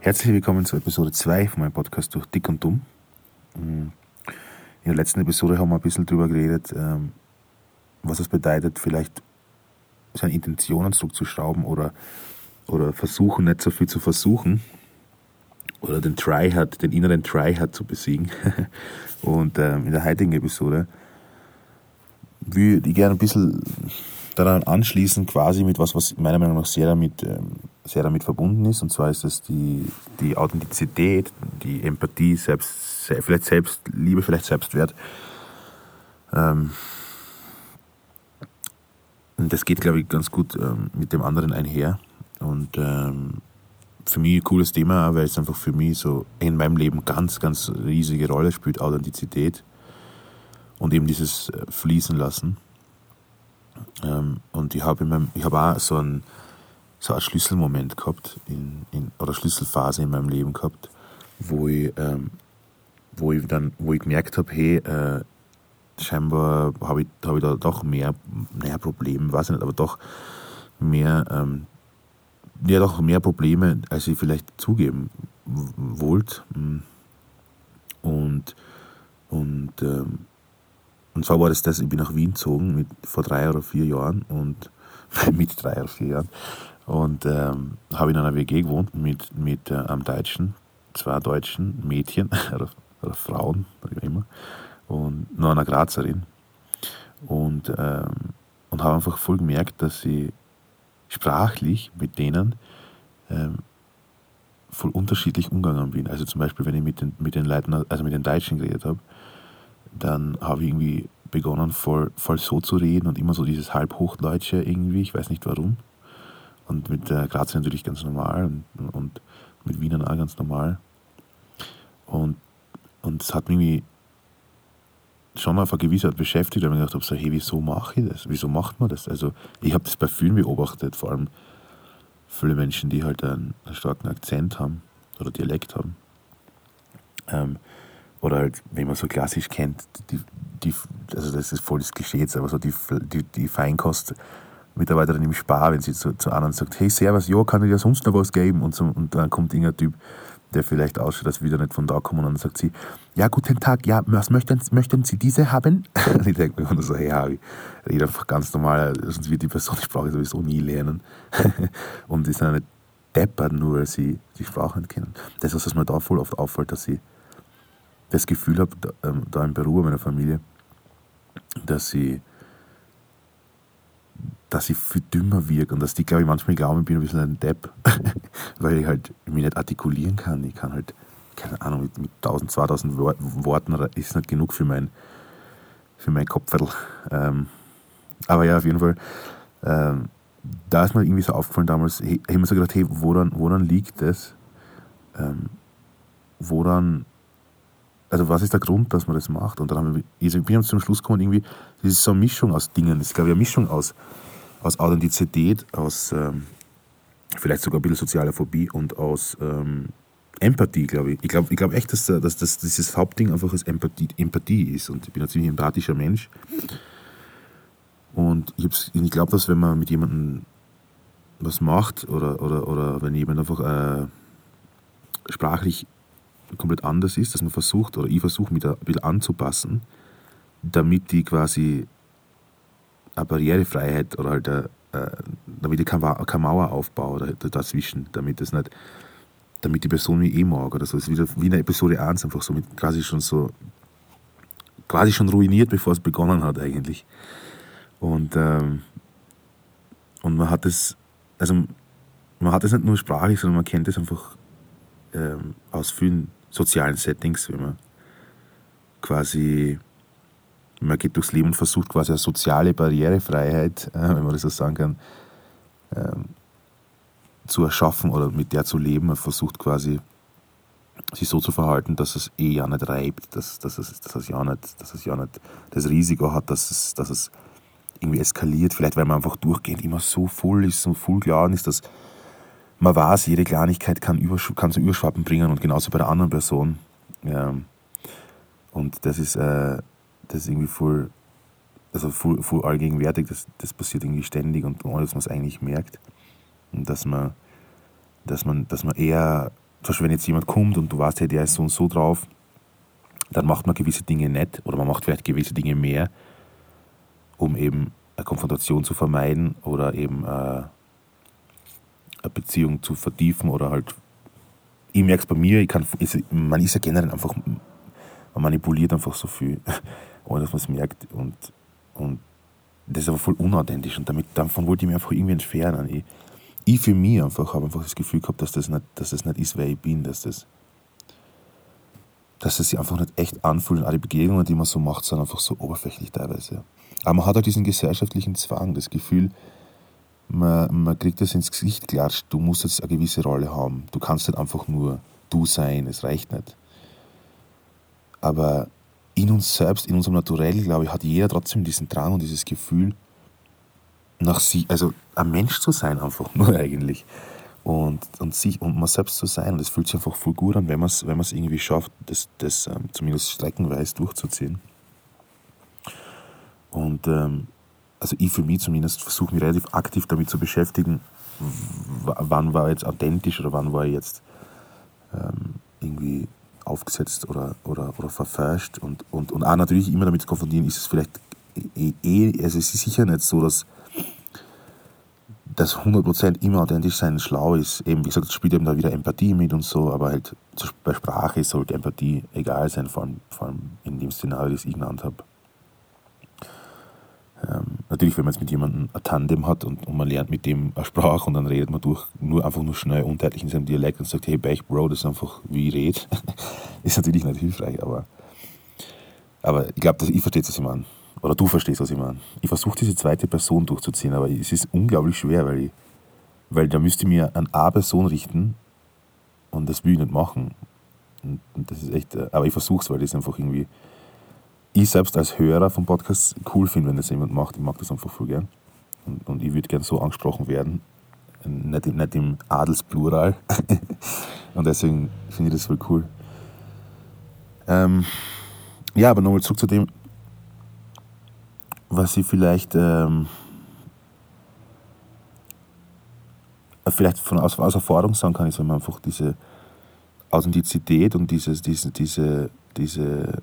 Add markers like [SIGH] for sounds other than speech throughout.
Herzlich willkommen zu Episode 2 von meinem Podcast durch Dick und Dumm. In der letzten Episode haben wir ein bisschen drüber geredet, ähm, was es bedeutet, vielleicht seine Intentionen zurückzuschrauben oder, oder versuchen, nicht so viel zu versuchen oder den Try-Hard, den inneren Try-Hard zu besiegen. [LAUGHS] Und ähm, in der heutigen Episode würde ich gerne ein bisschen daran anschließen, quasi mit was, was meiner Meinung nach sehr damit, ähm, sehr damit verbunden ist. Und zwar ist es die, die Authentizität, die Empathie, selbst, vielleicht Selbstliebe, vielleicht Selbstwert. Ähm, und das geht, glaube ich, ganz gut ähm, mit dem anderen einher. Und ähm, für mich ein cooles Thema, weil es einfach für mich so in meinem Leben ganz, ganz riesige Rolle spielt, Authentizität und eben dieses äh, Fließen lassen. Ähm, und ich habe hab auch so einen, so einen Schlüsselmoment gehabt, in, in, oder Schlüsselphase in meinem Leben gehabt, wo ich, ähm, wo ich dann, wo ich gemerkt habe, hey, äh, scheinbar habe ich, hab ich da doch mehr, mehr Probleme, weiß ich nicht, aber doch mehr, ähm, ja, doch mehr Probleme, als ich vielleicht zugeben wollte. Und, und ähm, und zwar war das das, ich bin nach Wien gezogen mit, vor drei oder vier Jahren und [LAUGHS] mit drei oder vier Jahren und ähm, habe in einer WG gewohnt mit, mit äh, einem Deutschen, zwei deutschen Mädchen [LAUGHS] oder, oder Frauen, wie immer, und noch einer Grazerin. Und, ähm, und habe einfach voll gemerkt, dass ich sprachlich mit denen ähm, voll unterschiedlich umgegangen bin. Also zum Beispiel, wenn ich mit den, mit den Leuten, also mit den Deutschen geredet habe, dann habe ich irgendwie begonnen, voll, voll so zu reden und immer so dieses Halbhochdeutsche irgendwie, ich weiß nicht warum. Und mit der Graz natürlich ganz normal und, und mit Wiener auch ganz normal. Und, und es hat mich irgendwie schon mal auf eine gewisse Art beschäftigt, weil ich gedacht habe, so, hey, wieso mache ich das? Wieso macht man das? Also ich habe das bei vielen beobachtet, vor allem viele Menschen, die halt einen, einen starken Akzent haben oder Dialekt haben. Ähm, oder halt, wenn man so klassisch kennt, die, die, also das ist voll das Klischee aber so die, die, die Feinkost, Mitarbeiterin im Spar, wenn sie zu, zu anderen sagt, hey Servus, ja, kann ich dir sonst noch was geben? Und, so, und dann kommt irgendein Typ, der vielleicht ausschaut, dass wir wieder nicht von da kommen und dann sagt sie, ja, guten Tag, ja, was möchten, möchten Sie diese haben? und [LAUGHS] ich denke mir immer so, hey Harry, rede einfach ganz normal, sonst wird die Person die Sprache sowieso nie lernen. [LAUGHS] und die sind nicht deppert, nur weil sie die Sprache nicht kennen. Das ist, was mir da voll oft auffällt, dass sie das Gefühl habe, da, ähm, da im Büro meiner Familie, dass sie, dass ich viel dümmer wirke und dass die, glaube ich, manchmal glauben, ich bin ein bisschen ein Depp, [LAUGHS] weil ich halt mich nicht artikulieren kann. Ich kann halt, keine Ahnung, mit, mit 1000, 2000 Worten ist nicht genug für mein, für mein Kopfviertel. Ähm, aber ja, auf jeden Fall, ähm, da ist mir irgendwie so aufgefallen damals, ich, ich habe mir so gedacht, hey, woran, woran liegt das? Ähm, woran also was ist der Grund, dass man das macht? Und dann haben wir, ich bin zum Schluss gekommen, irgendwie, das ist so eine Mischung aus Dingen. Das ist, glaube ich, eine Mischung aus, aus Authentizität, aus ähm, vielleicht sogar ein bisschen sozialer Phobie und aus ähm, Empathie, glaube ich. Ich glaube ich glaub echt, dass, dass, dass dieses Hauptding einfach als Empathie, Empathie ist. Und ich bin ein ziemlich empathischer Mensch. Und ich, ich glaube, dass wenn man mit jemandem was macht oder, oder, oder wenn jemand einfach äh, sprachlich komplett anders ist, dass man versucht, oder ich versuche mich da ein bisschen anzupassen, damit die quasi eine Barrierefreiheit oder halt eine, äh, damit ich keine, keine Mauer aufbaue dazwischen, damit das nicht, damit die Person mich eh mag oder so. Es ist wieder wie in Episode 1 einfach so mit quasi schon so quasi schon ruiniert, bevor es begonnen hat eigentlich. Und, ähm, und man hat es, also man hat es nicht nur sprachlich, sondern man kennt es einfach ähm, aus vielen sozialen Settings, wenn man quasi, man geht durchs Leben und versucht quasi eine soziale Barrierefreiheit, äh, wenn man das so sagen kann, ähm, zu erschaffen oder mit der zu leben. Man versucht quasi, sich so zu verhalten, dass es eh ja nicht reibt, dass, dass, es, dass, es ja nicht, dass es ja nicht das Risiko hat, dass es, dass es irgendwie eskaliert. Vielleicht, weil man einfach durchgehend immer so voll ist, so voll klar ist, dass man weiß, jede Kleinigkeit kann, kann zu Überschwappen bringen und genauso bei der anderen Person. Ja. Und das ist, äh, das ist irgendwie voll, also voll, voll allgegenwärtig, das, das passiert irgendwie ständig und ohne dass man es eigentlich merkt. Und dass man, dass man, dass man eher, zum Beispiel wenn jetzt jemand kommt und du weißt, hey, der ist so und so drauf, dann macht man gewisse Dinge nicht oder man macht vielleicht gewisse Dinge mehr, um eben eine Konfrontation zu vermeiden oder eben äh, eine Beziehung zu vertiefen oder halt, ich merke es bei mir, ich kann, man ist ja generell einfach, man manipuliert einfach so viel, ohne dass man es merkt und, und das ist aber voll unauthentisch und damit, davon wollte ich mich einfach irgendwie entfernen. Ich, ich für mich einfach habe einfach das Gefühl gehabt, dass das nicht, dass das nicht ist, wer ich bin, dass das dass es sich einfach nicht echt anfühlt und alle Begegnungen, die man so macht, sind einfach so oberflächlich teilweise. Aber man hat halt diesen gesellschaftlichen Zwang, das Gefühl, man, man kriegt das ins Gesicht klatscht, du musst jetzt eine gewisse Rolle haben. Du kannst nicht einfach nur du sein, es reicht nicht. Aber in uns selbst, in unserem Naturell, glaube ich, hat jeder trotzdem diesen Drang und dieses Gefühl, nach sie, also ein Mensch zu sein, einfach nur [LAUGHS] eigentlich und, und, sich, und man selbst zu sein. Und es fühlt sich einfach voll gut an, wenn man es wenn irgendwie schafft, das, das ähm, zumindest streckenweise durchzuziehen. Und ähm, also ich für mich zumindest versuche mich relativ aktiv damit zu beschäftigen, wann war jetzt authentisch oder wann war jetzt ähm, irgendwie aufgesetzt oder, oder, oder verfälscht und, und, und auch natürlich immer damit zu konfrontieren, ist es vielleicht eh, eh also es ist sicher nicht so, dass dass 100% immer authentisch sein schlau ist. Eben, wie gesagt, es spielt eben da wieder Empathie mit und so, aber halt bei Sprache sollte Empathie egal sein, vor allem, vor allem in dem Szenario, das ich genannt habe. Ähm, natürlich, wenn man jetzt mit jemandem ein Tandem hat und, und, man lernt mit dem eine Sprache und dann redet man durch, nur einfach nur schnell undeutlich in seinem Dialekt und sagt, hey, Bech, Bro, das ist einfach, wie ich rede, [LAUGHS] ist natürlich nicht hilfreich, aber, aber ich glaube, ich verstehe, was ich meine. Oder du verstehst, was ich meine. Ich versuche diese zweite Person durchzuziehen, aber es ist unglaublich schwer, weil, ich, weil da müsste ich mir an eine Person richten und das will ich nicht machen. Und, und das ist echt, äh, aber ich versuche es, weil das einfach irgendwie, ich selbst als Hörer vom Podcast cool finde, wenn das jemand macht. Ich mag das einfach voll gern. Und, und ich würde gern so angesprochen werden. Nicht, nicht im Adelsplural. [LAUGHS] und deswegen finde ich das voll cool. Ähm, ja, aber nochmal zurück zu dem, was ich vielleicht, ähm, vielleicht von aus, aus Erfahrung sagen kann, ist, wenn man einfach diese Authentizität und dieses, diese, diese, diese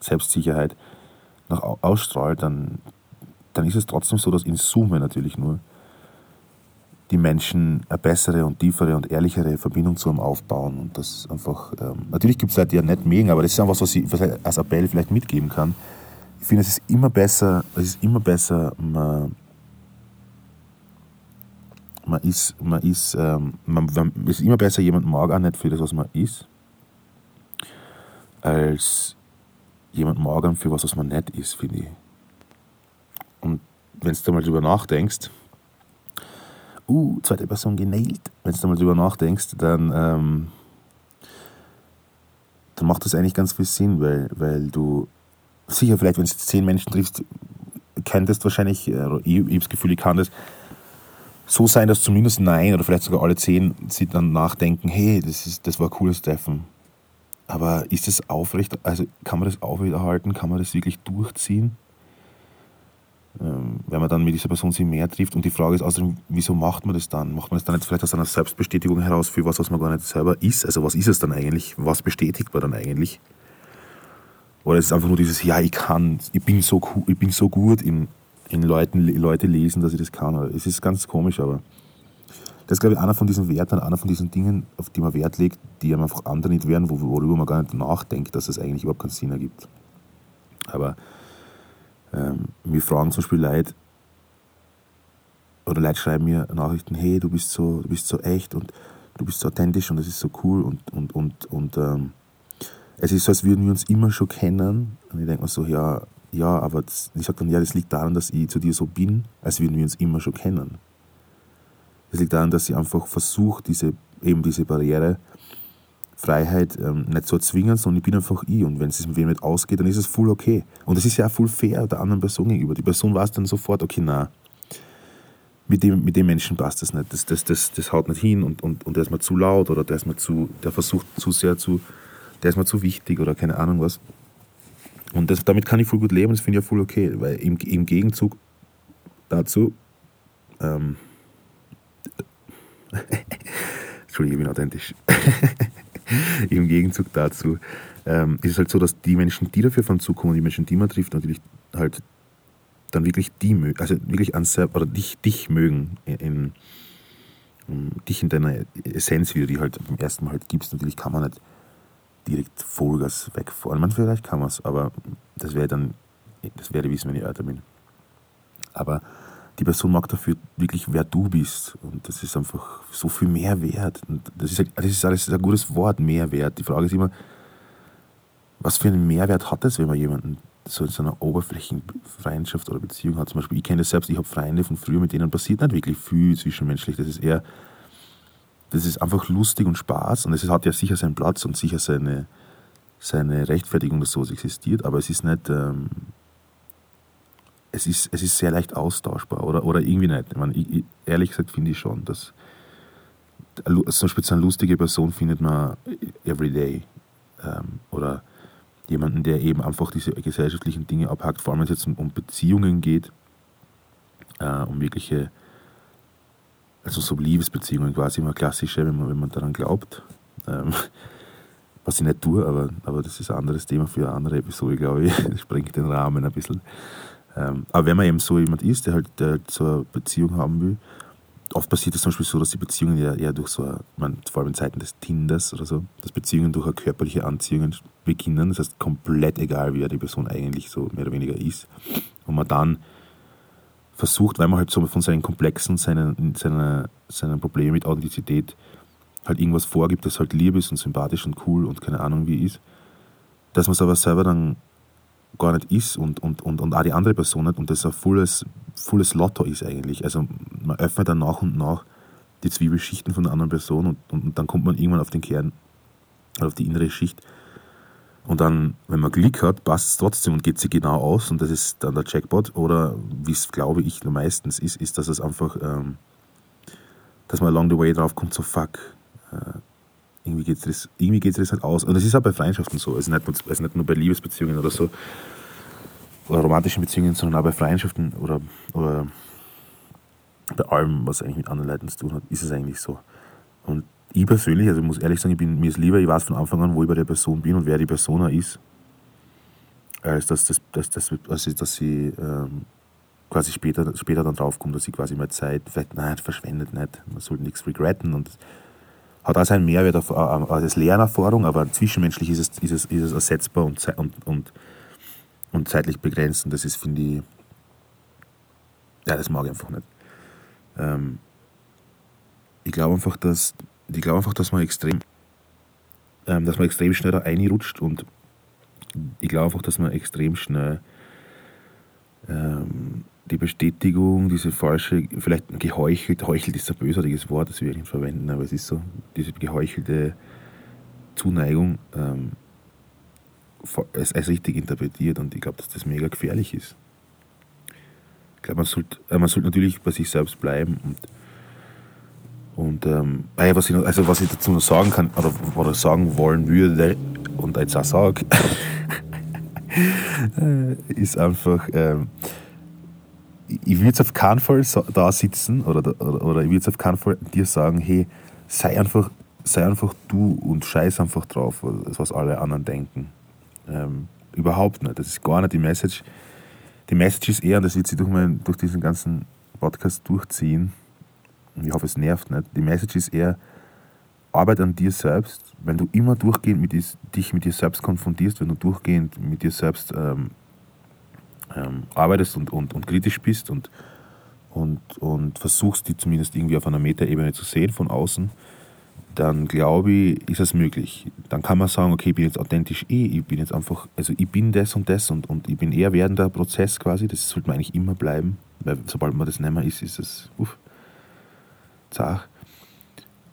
Selbstsicherheit nach ausstrahlt, dann, dann ist es trotzdem so, dass in Summe natürlich nur die Menschen eine bessere und tiefere und ehrlichere Verbindung zu einem aufbauen. Und das einfach, ähm, natürlich gibt es Leute, die ja nicht mögen, aber das ist einfach was, was ich als Appell vielleicht mitgeben kann. Ich finde, es ist immer besser, es ist immer besser, man, man ist, man ist, ähm, man, man, ist immer besser, jemand mag auch nicht für das, was man ist, als jemand mag für was, was man nicht ist, finde ich. Und wenn du mal drüber nachdenkst, uh, zweite Person genailt. Wenn du mal drüber nachdenkst, dann, ähm, dann macht das eigentlich ganz viel Sinn, weil, weil du sicher vielleicht, wenn du zehn Menschen triffst, könntest wahrscheinlich, äh, ich, ich habe das Gefühl, ich kann das so sein, dass zumindest nein oder vielleicht sogar alle zehn sie dann nachdenken, hey, das, ist, das war ein cooles Treffen. Aber ist das aufrecht, also kann man das aufrechterhalten, kann man das wirklich durchziehen? Ähm, wenn man dann mit dieser Person sich mehr trifft. Und die Frage ist außerdem, wieso macht man das dann? Macht man das dann jetzt vielleicht aus einer Selbstbestätigung heraus für was, was man gar nicht selber ist? Also was ist es dann eigentlich? Was bestätigt man dann eigentlich? Oder ist es einfach nur dieses, ja, ich kann, ich bin so, ich bin so gut in, in Leuten, Leute lesen, dass ich das kann. Es ist ganz komisch, aber das ist, glaube ich, einer von diesen Werten, einer von diesen Dingen, auf die man Wert legt, die einem einfach andere nicht werden, worüber man gar nicht nachdenkt, dass es eigentlich überhaupt keinen Sinn ergibt. Aber ähm, mir fragen zum Beispiel Leute, oder Leute schreiben mir Nachrichten, hey, du bist so, du bist so echt und du bist so authentisch und das ist so cool und, und, und, und ähm, es ist so, als würden wir uns immer schon kennen. Und ich denke mir so, ja, ja, aber das, ich sage dann, ja, das liegt daran, dass ich zu dir so bin, als würden wir uns immer schon kennen. Es liegt daran, dass ich einfach versuche, diese, eben diese Barriere Freiheit ähm, nicht zu erzwingen, sondern ich bin einfach ich. Und wenn es mit wem nicht ausgeht, dann ist es voll okay. Und es ist ja auch voll fair der anderen Person gegenüber. Die Person weiß dann sofort, okay, na, mit dem, mit dem Menschen passt das nicht. Das, das, das, das haut nicht hin und, und, und der ist mir zu laut oder der ist mir zu, der versucht zu sehr zu, der ist mir zu wichtig oder keine Ahnung was. Und das, damit kann ich voll gut leben, das finde ich ja voll okay, weil im, im Gegenzug dazu, ähm, [LAUGHS] Entschuldige, ich bin authentisch. [LAUGHS] Im Gegenzug dazu ähm, ist es halt so, dass die Menschen, die dafür von zukommen, die Menschen, die man trifft, natürlich halt dann wirklich die mögen, also wirklich an oder dich, dich mögen, in, in, dich in deiner Essenz, wie du die halt beim ersten Mal halt gibst. Natürlich kann man nicht direkt Vollgas wegfahren. Man vielleicht kann man es, aber das wäre dann, das werde ich wissen, wenn ich älter bin. Aber die Person mag dafür wirklich, wer du bist. Und das ist einfach so viel mehr wert. Und das ist, das ist alles ein gutes Wort, Mehrwert. Die Frage ist immer, was für einen Mehrwert hat es, wenn man jemanden so in so einer Oberflächenfreundschaft oder Beziehung hat? Zum Beispiel, ich kenne das selbst, ich habe Freunde von früher, mit denen passiert nicht wirklich viel zwischenmenschlich. Das ist eher, das ist einfach lustig und Spaß und es hat ja sicher seinen Platz und sicher seine, seine Rechtfertigung, dass sowas existiert, aber es ist nicht, ähm, es ist, es ist sehr leicht austauschbar oder, oder irgendwie nicht. Ich meine, ich, ehrlich gesagt finde ich schon, dass zum Beispiel so eine lustige Person findet man everyday ähm, oder jemanden, der eben einfach diese gesellschaftlichen Dinge abhakt, vor allem wenn es jetzt um, Beziehungen geht, äh, um wirkliche, also so Liebesbeziehungen quasi, immer klassische, wenn man, wenn man daran glaubt. Ähm, [LAUGHS] was ich nicht tue, aber, aber das ist ein anderes Thema für eine andere Episode, glaube ich. [LAUGHS] Das sprengt den Rahmen ein bisschen. Ähm, aber wenn man eben so jemand ist, der halt, der halt so eine Beziehung haben will, oft passiert es zum Beispiel so, dass die Beziehungen ja eher durch so, man, vor allem in Zeiten des Tinders oder so, dass Beziehungen durch eine körperliche Anziehung beginnen. Das heißt, komplett egal, wie die Person eigentlich so mehr oder weniger ist. Und man dann versucht, weil man halt so von seinen Komplexen, seinen, seiner, seinen Problemen mit Authentizität halt irgendwas vorgibt, das halt lieb ist und sympathisch und cool und keine Ahnung wie ist, dass man es aber selber dann gar nicht ist und, und, und, und auch die andere Person nicht und das ein volles, volles Lotto ist eigentlich. Also man öffnet dann nach und nach die Zwiebelschichten von der anderen Person und, und, und dann kommt man irgendwann auf den Kern, auf die innere Schicht. Und dann, wenn man Glück hat, passt es trotzdem und geht sie genau aus und das ist dann der Jackpot. Oder wie es glaube ich meistens ist, ist, dass es einfach, ähm, dass man along the way drauf kommt, so fuck, äh, irgendwie geht es irgendwie geht's das halt aus. Und das ist auch bei Freundschaften so. Also nicht, also nicht nur bei Liebesbeziehungen oder so, oder romantischen Beziehungen, sondern auch bei Freundschaften oder, oder bei allem, was eigentlich mit anderen Leuten zu tun hat, ist es eigentlich so. Und ich persönlich, also ich muss ehrlich sagen, ich bin, mir ist lieber, ich weiß von Anfang an, wo ich bei der Person bin und wer die Person ist, als dass, das, dass, dass, dass, dass sie ähm, quasi später, später dann draufkommt, dass sie quasi mal Zeit vielleicht, nein, verschwendet nicht, man sollte nichts regretten und hat auch seinen Mehrwert auf, als Lernerfahrung, aber zwischenmenschlich ist es, ist es, ist es ersetzbar und, und, und, und zeitlich begrenzt. Und das ist, finde ich, ja, das mag ich einfach nicht. Ähm, ich glaube einfach, dass, ich glaube einfach, dass man extrem, ähm, dass man extrem schnell da reinrutscht und ich glaube einfach, dass man extrem schnell ähm, die Bestätigung, diese falsche, vielleicht geheuchelt, heuchelt ist ein bösartiges Wort, das wir nicht verwenden, aber es ist so, diese geheuchelte Zuneigung ähm, als, als richtig interpretiert und ich glaube, dass das mega gefährlich ist. Ich glaube, man sollte, äh, man sollte natürlich bei sich selbst bleiben und und ähm, ah was, ich, also was ich dazu noch sagen kann oder, oder sagen wollen würde und jetzt auch sage, [LAUGHS] ist einfach, ähm, ich will jetzt auf keinen Fall da sitzen oder, oder, oder ich will jetzt auf keinen Fall dir sagen, hey, sei einfach, sei einfach du und scheiß einfach drauf, was alle anderen denken. Ähm, überhaupt nicht. Das ist gar nicht die Message. Die Message ist eher, und das wird sich durch, mein, durch diesen ganzen Podcast durchziehen, und ich hoffe, es nervt nicht, die Message ist eher, Arbeit an dir selbst, wenn du immer durchgehend mit dich mit dir selbst konfrontierst, wenn du durchgehend mit dir selbst ähm, ähm, arbeitest und, und, und kritisch bist und, und, und versuchst, die zumindest irgendwie auf einer Metaebene zu sehen von außen, dann glaube ich, ist es möglich. Dann kann man sagen, okay, ich bin jetzt authentisch eh, ich bin jetzt einfach, also ich bin das und das und, und ich bin eher werdender Prozess quasi, das sollte man eigentlich immer bleiben, weil sobald man das nicht mehr ist, ist es, uff, zart.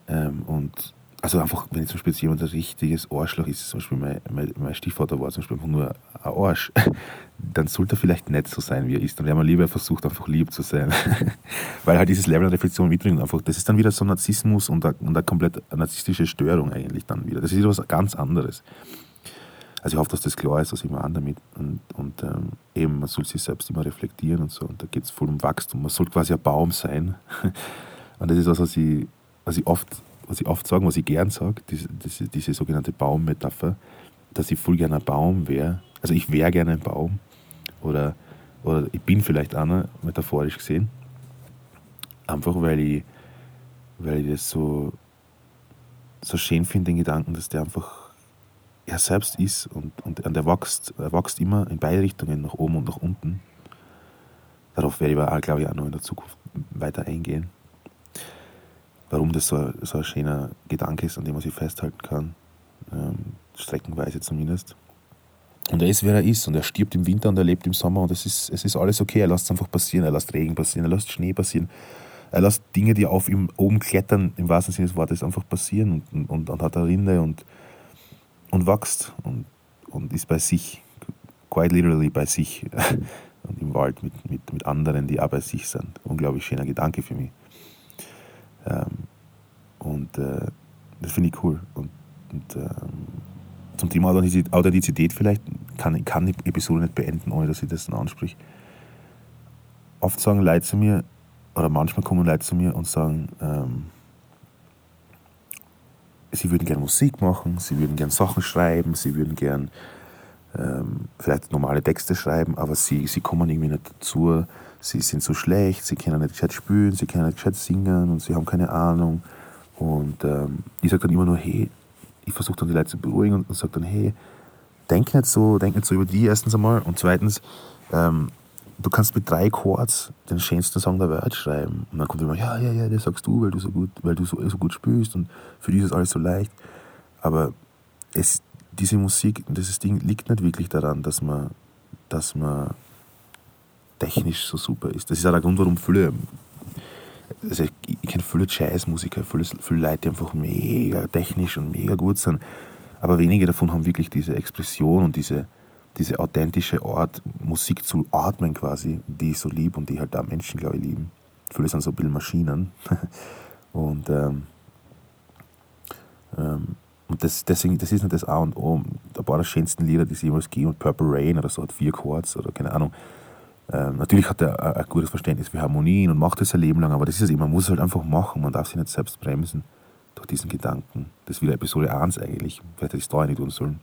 Ähm, und also einfach, wenn ich zum Beispiel jetzt jemand ein richtiges Arschloch ist, zum Beispiel mein, mein, mein Stiefvater war zum Beispiel einfach nur ein Arsch, [LAUGHS] dann sollte er vielleicht nicht so sein, wie er ist. Dann wäre man lieber versucht, einfach lieb zu sein. [LAUGHS] Weil halt dieses Level der Reflexion mitbringt einfach, das ist dann wieder so Narzissmus und eine, und eine komplett narzisstische Störung eigentlich dann wieder. Das ist wieder was ganz anderes. Also ich hoffe, dass das klar ist, was ich meine damit. Und, und ähm, eben, man soll sich selbst immer reflektieren und so. Und da geht es voll um Wachstum. Man soll quasi ein Baum sein. [LAUGHS] Und das ist was, was ich, was ich oft was ich oft sage, was ich gern sage, diese, diese, sogenannte Baummetapher, dass ich voll gerne ein Baum wäre. Also ich wäre gerne ein Baum. Oder, oder ich bin vielleicht einer, metaphorisch gesehen. Einfach weil ich, weil ich das so, so schön finde, den Gedanken, dass der einfach er selbst ist und, und, und er, wächst, er wächst immer in beide Richtungen, nach oben und nach unten. Darauf werde ich aber, glaube ich, auch noch in der Zukunft weiter eingehen warum das so, so ein schöner Gedanke ist, an dem man sich festhalten kann, ähm, streckenweise zumindest. Und er ist, wer er ist und er stirbt im Winter und er lebt im Sommer und es ist, es ist alles okay. Er lässt es einfach passieren, er lässt Regen passieren, er lässt Schnee passieren. Er lässt Dinge, die auf ihm oben klettern, im wahrsten Sinne des Wortes, einfach passieren und, und, und hat eine Rinde und, und wächst und, und ist bei sich, quite literally bei sich [LAUGHS] und im Wald mit, mit, mit anderen, die auch bei sich sind. Unglaublich schöner Gedanke für mich. Ähm, und äh, das finde ich cool. Und, und ähm, zum Thema Authentizität vielleicht kann, kann die Episode nicht beenden, ohne dass ich das dann ansprich. Oft sagen Leute zu mir, oder manchmal kommen Leute zu mir und sagen, ähm, sie würden gerne Musik machen, sie würden gerne Sachen schreiben, sie würden gerne ähm, vielleicht normale Texte schreiben, aber sie, sie kommen irgendwie nicht dazu, sie sind so schlecht, sie können nicht gescheit spielen, sie können nicht gescheit singen und sie haben keine Ahnung. Und ähm, ich sage dann immer nur, hey, ich versuche dann die Leute zu beruhigen und, und sage dann, hey, denk nicht so, denk nicht so über die erstens einmal und zweitens, ähm, du kannst mit drei Chords den schönsten Song der Welt schreiben. Und dann kommt immer, ja, ja, ja, das sagst du, weil du so gut, weil du so, so gut spielst und für dich ist alles so leicht. Aber es, diese Musik, dieses Ding liegt nicht wirklich daran, dass man, dass man technisch so super ist. Das ist auch der Grund, warum viele, also ich, kenne viele Jazzmusiker, viele, viele Leute, die einfach mega technisch und mega gut sind, aber wenige davon haben wirklich diese Expression und diese, diese authentische Art, Musik zu atmen quasi, die ich so liebe und die halt da Menschen, glaube ich, lieben. Viele sind so ein bisschen Maschinen. [LAUGHS] und ähm, ähm, und das, deswegen, das ist nicht das A und O. Ein paar der schönsten Lieder, die es jemals und Purple Rain oder so hat vier Chords oder keine Ahnung. Ähm, natürlich hat er ein gutes Verständnis für Harmonien und macht das ein Leben lang, aber das ist es eben, man muss es halt einfach machen, man darf sich nicht selbst bremsen durch diesen Gedanken. Das ist wieder Episode 1 eigentlich, vielleicht hätte ich es da nicht tun sollen.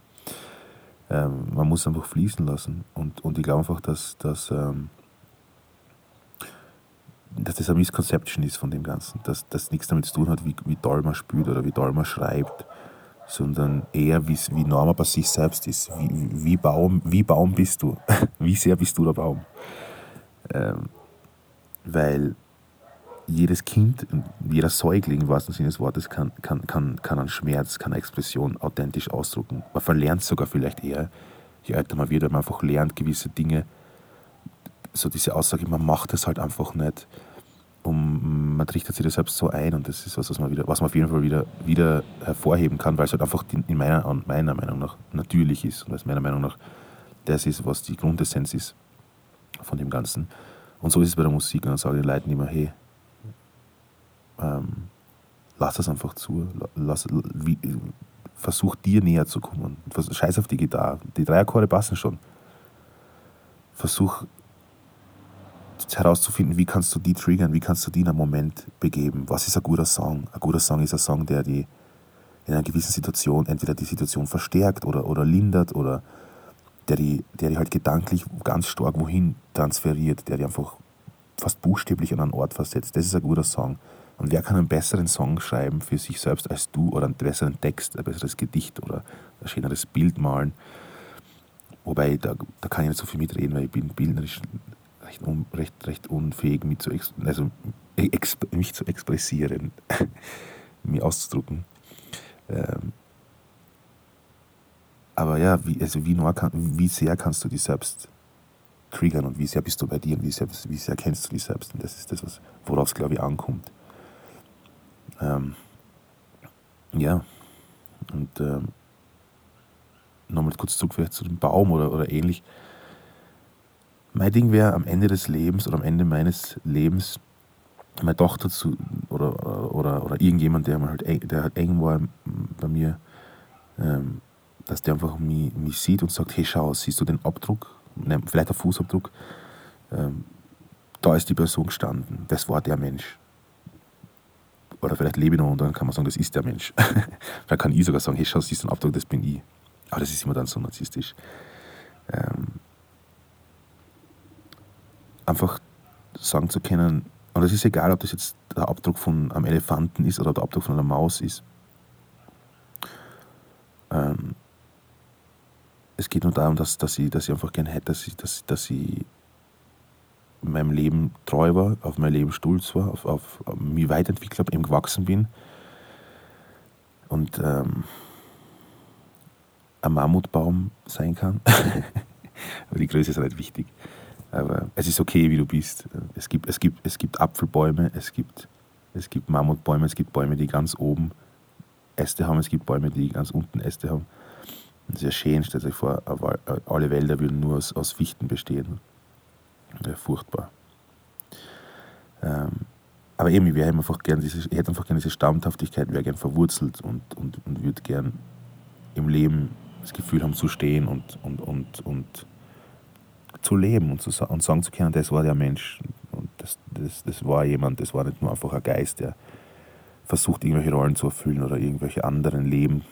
Ähm, man muss einfach fließen lassen. Und, und ich glaube einfach, dass, dass, ähm, dass das eine Misconception ist von dem Ganzen, dass das nichts damit zu tun hat, wie, wie toll man spielt oder wie toll man schreibt, sondern eher, wie, wie nah bei sich selbst ist. Wie, wie, Baum, wie Baum bist du? [LAUGHS] wie sehr bist du der Baum? Ähm, weil jedes Kind, jeder Säugling im wahrsten Sinne des Wortes kann, kann, kann, kann einen Schmerz, kann eine Expression authentisch ausdrucken. Man verlernt sogar vielleicht eher, je älter man wird, weil man einfach lernt gewisse Dinge, so diese Aussage, man macht es halt einfach nicht um, man trichtert sich das selbst so ein und das ist was, was man, wieder, was man auf jeden Fall wieder, wieder hervorheben kann, weil es halt einfach in meiner, meiner Meinung nach natürlich ist und weil es meiner Meinung nach das ist, was die Grundessenz ist von dem Ganzen. Und so ist es bei der Musik. Und dann sage ich den Leuten immer, hey, ähm, lass das einfach zu. Lass, wie, versuch dir näher zu kommen. Scheiß auf die Gitarre. Die Dreierchorde passen schon. Versuch herauszufinden, wie kannst du die triggern, wie kannst du die in einen Moment begeben. Was ist ein guter Song? Ein guter Song ist ein Song, der die in einer gewissen Situation entweder die Situation verstärkt oder, oder lindert oder der die, der die halt gedanklich ganz stark wohin transferiert, der die einfach fast buchstäblich an einen Ort versetzt. Das ist ein guter Song. Und wer kann einen besseren Song schreiben für sich selbst als du oder einen besseren Text, ein besseres Gedicht oder ein schöneres Bild malen? Wobei, da, da kann ich nicht so viel mitreden, weil ich bin bildnerisch recht, un, recht, recht unfähig, mich zu, also, ex, mich zu expressieren, [LAUGHS] mich auszudrücken. Ähm, aber ja, wie, also wie, kann, wie sehr kannst du dich selbst triggern und wie sehr bist du bei dir und wie sehr, wie sehr kennst du dich selbst? Und das ist das, worauf es, glaube ich, ankommt. Ähm, ja, und ähm, nochmal kurz zurück vielleicht zu dem Baum oder, oder ähnlich. Mein Ding wäre am Ende des Lebens oder am Ende meines Lebens meine Tochter zu, oder, oder, oder irgendjemand, der, halt, der halt eng war bei mir, ähm, dass der einfach mich, mich sieht und sagt, hey schau, siehst du den Abdruck? Ne, vielleicht der Fußabdruck. Ähm, da ist die Person gestanden. Das war der Mensch. Oder vielleicht lebe ich noch und dann kann man sagen, das ist der Mensch. [LAUGHS] vielleicht kann ich sogar sagen, hey schau, siehst du den Abdruck, das bin ich. Aber das ist immer dann so narzisstisch. Ähm, einfach sagen zu können, und es ist egal, ob das jetzt der Abdruck von einem Elefanten ist oder der Abdruck von einer Maus ist. Ähm, es geht nur darum, dass, dass, ich, dass ich einfach gerne hätte, dass ich, dass, dass ich in meinem Leben treu war, auf mein Leben stolz war, auf, auf, auf mich weiterentwickelt habe, eben gewachsen bin. Und ähm, ein Mammutbaum sein kann. [LAUGHS] Aber die Größe ist halt wichtig. Aber es ist okay, wie du bist. Es gibt, es gibt, es gibt Apfelbäume, es gibt, es gibt Mammutbäume, es gibt Bäume, die ganz oben Äste haben, es gibt Bäume, die ganz unten Äste haben. Das ist ja schön, stellt euch vor, alle Wälder würden nur aus, aus Fichten bestehen. Ja, furchtbar. Ähm, aber eben, ich, einfach gern diese, ich hätte einfach gerne diese Stammhaftigkeit, wäre gern verwurzelt und, und, und würde gern im Leben das Gefühl haben zu stehen und, und, und, und zu leben und, zu, und sagen zu können, das war der Mensch. Und das, das, das war jemand, das war nicht nur einfach ein Geist, der versucht, irgendwelche Rollen zu erfüllen oder irgendwelche anderen Leben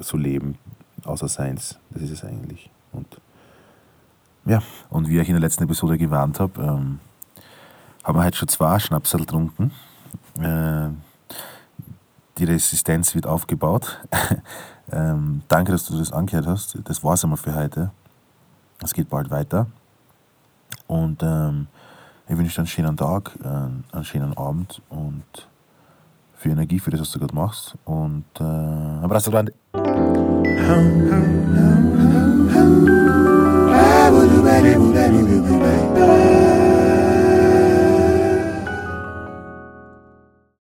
zu leben, außer seins. Das ist es eigentlich. Und ja, und wie ich in der letzten Episode gewarnt habe, ähm, haben wir heute schon zwei Schnapsel getrunken. Äh, die Resistenz wird aufgebaut. [LAUGHS] ähm, danke, dass du das angehört hast. Das war es einmal für heute. Es geht bald weiter. Und ähm, ich wünsche dir einen schönen Tag, äh, einen schönen Abend und viel Energie für das, was du gerade machst. Und äh, abrazo grande.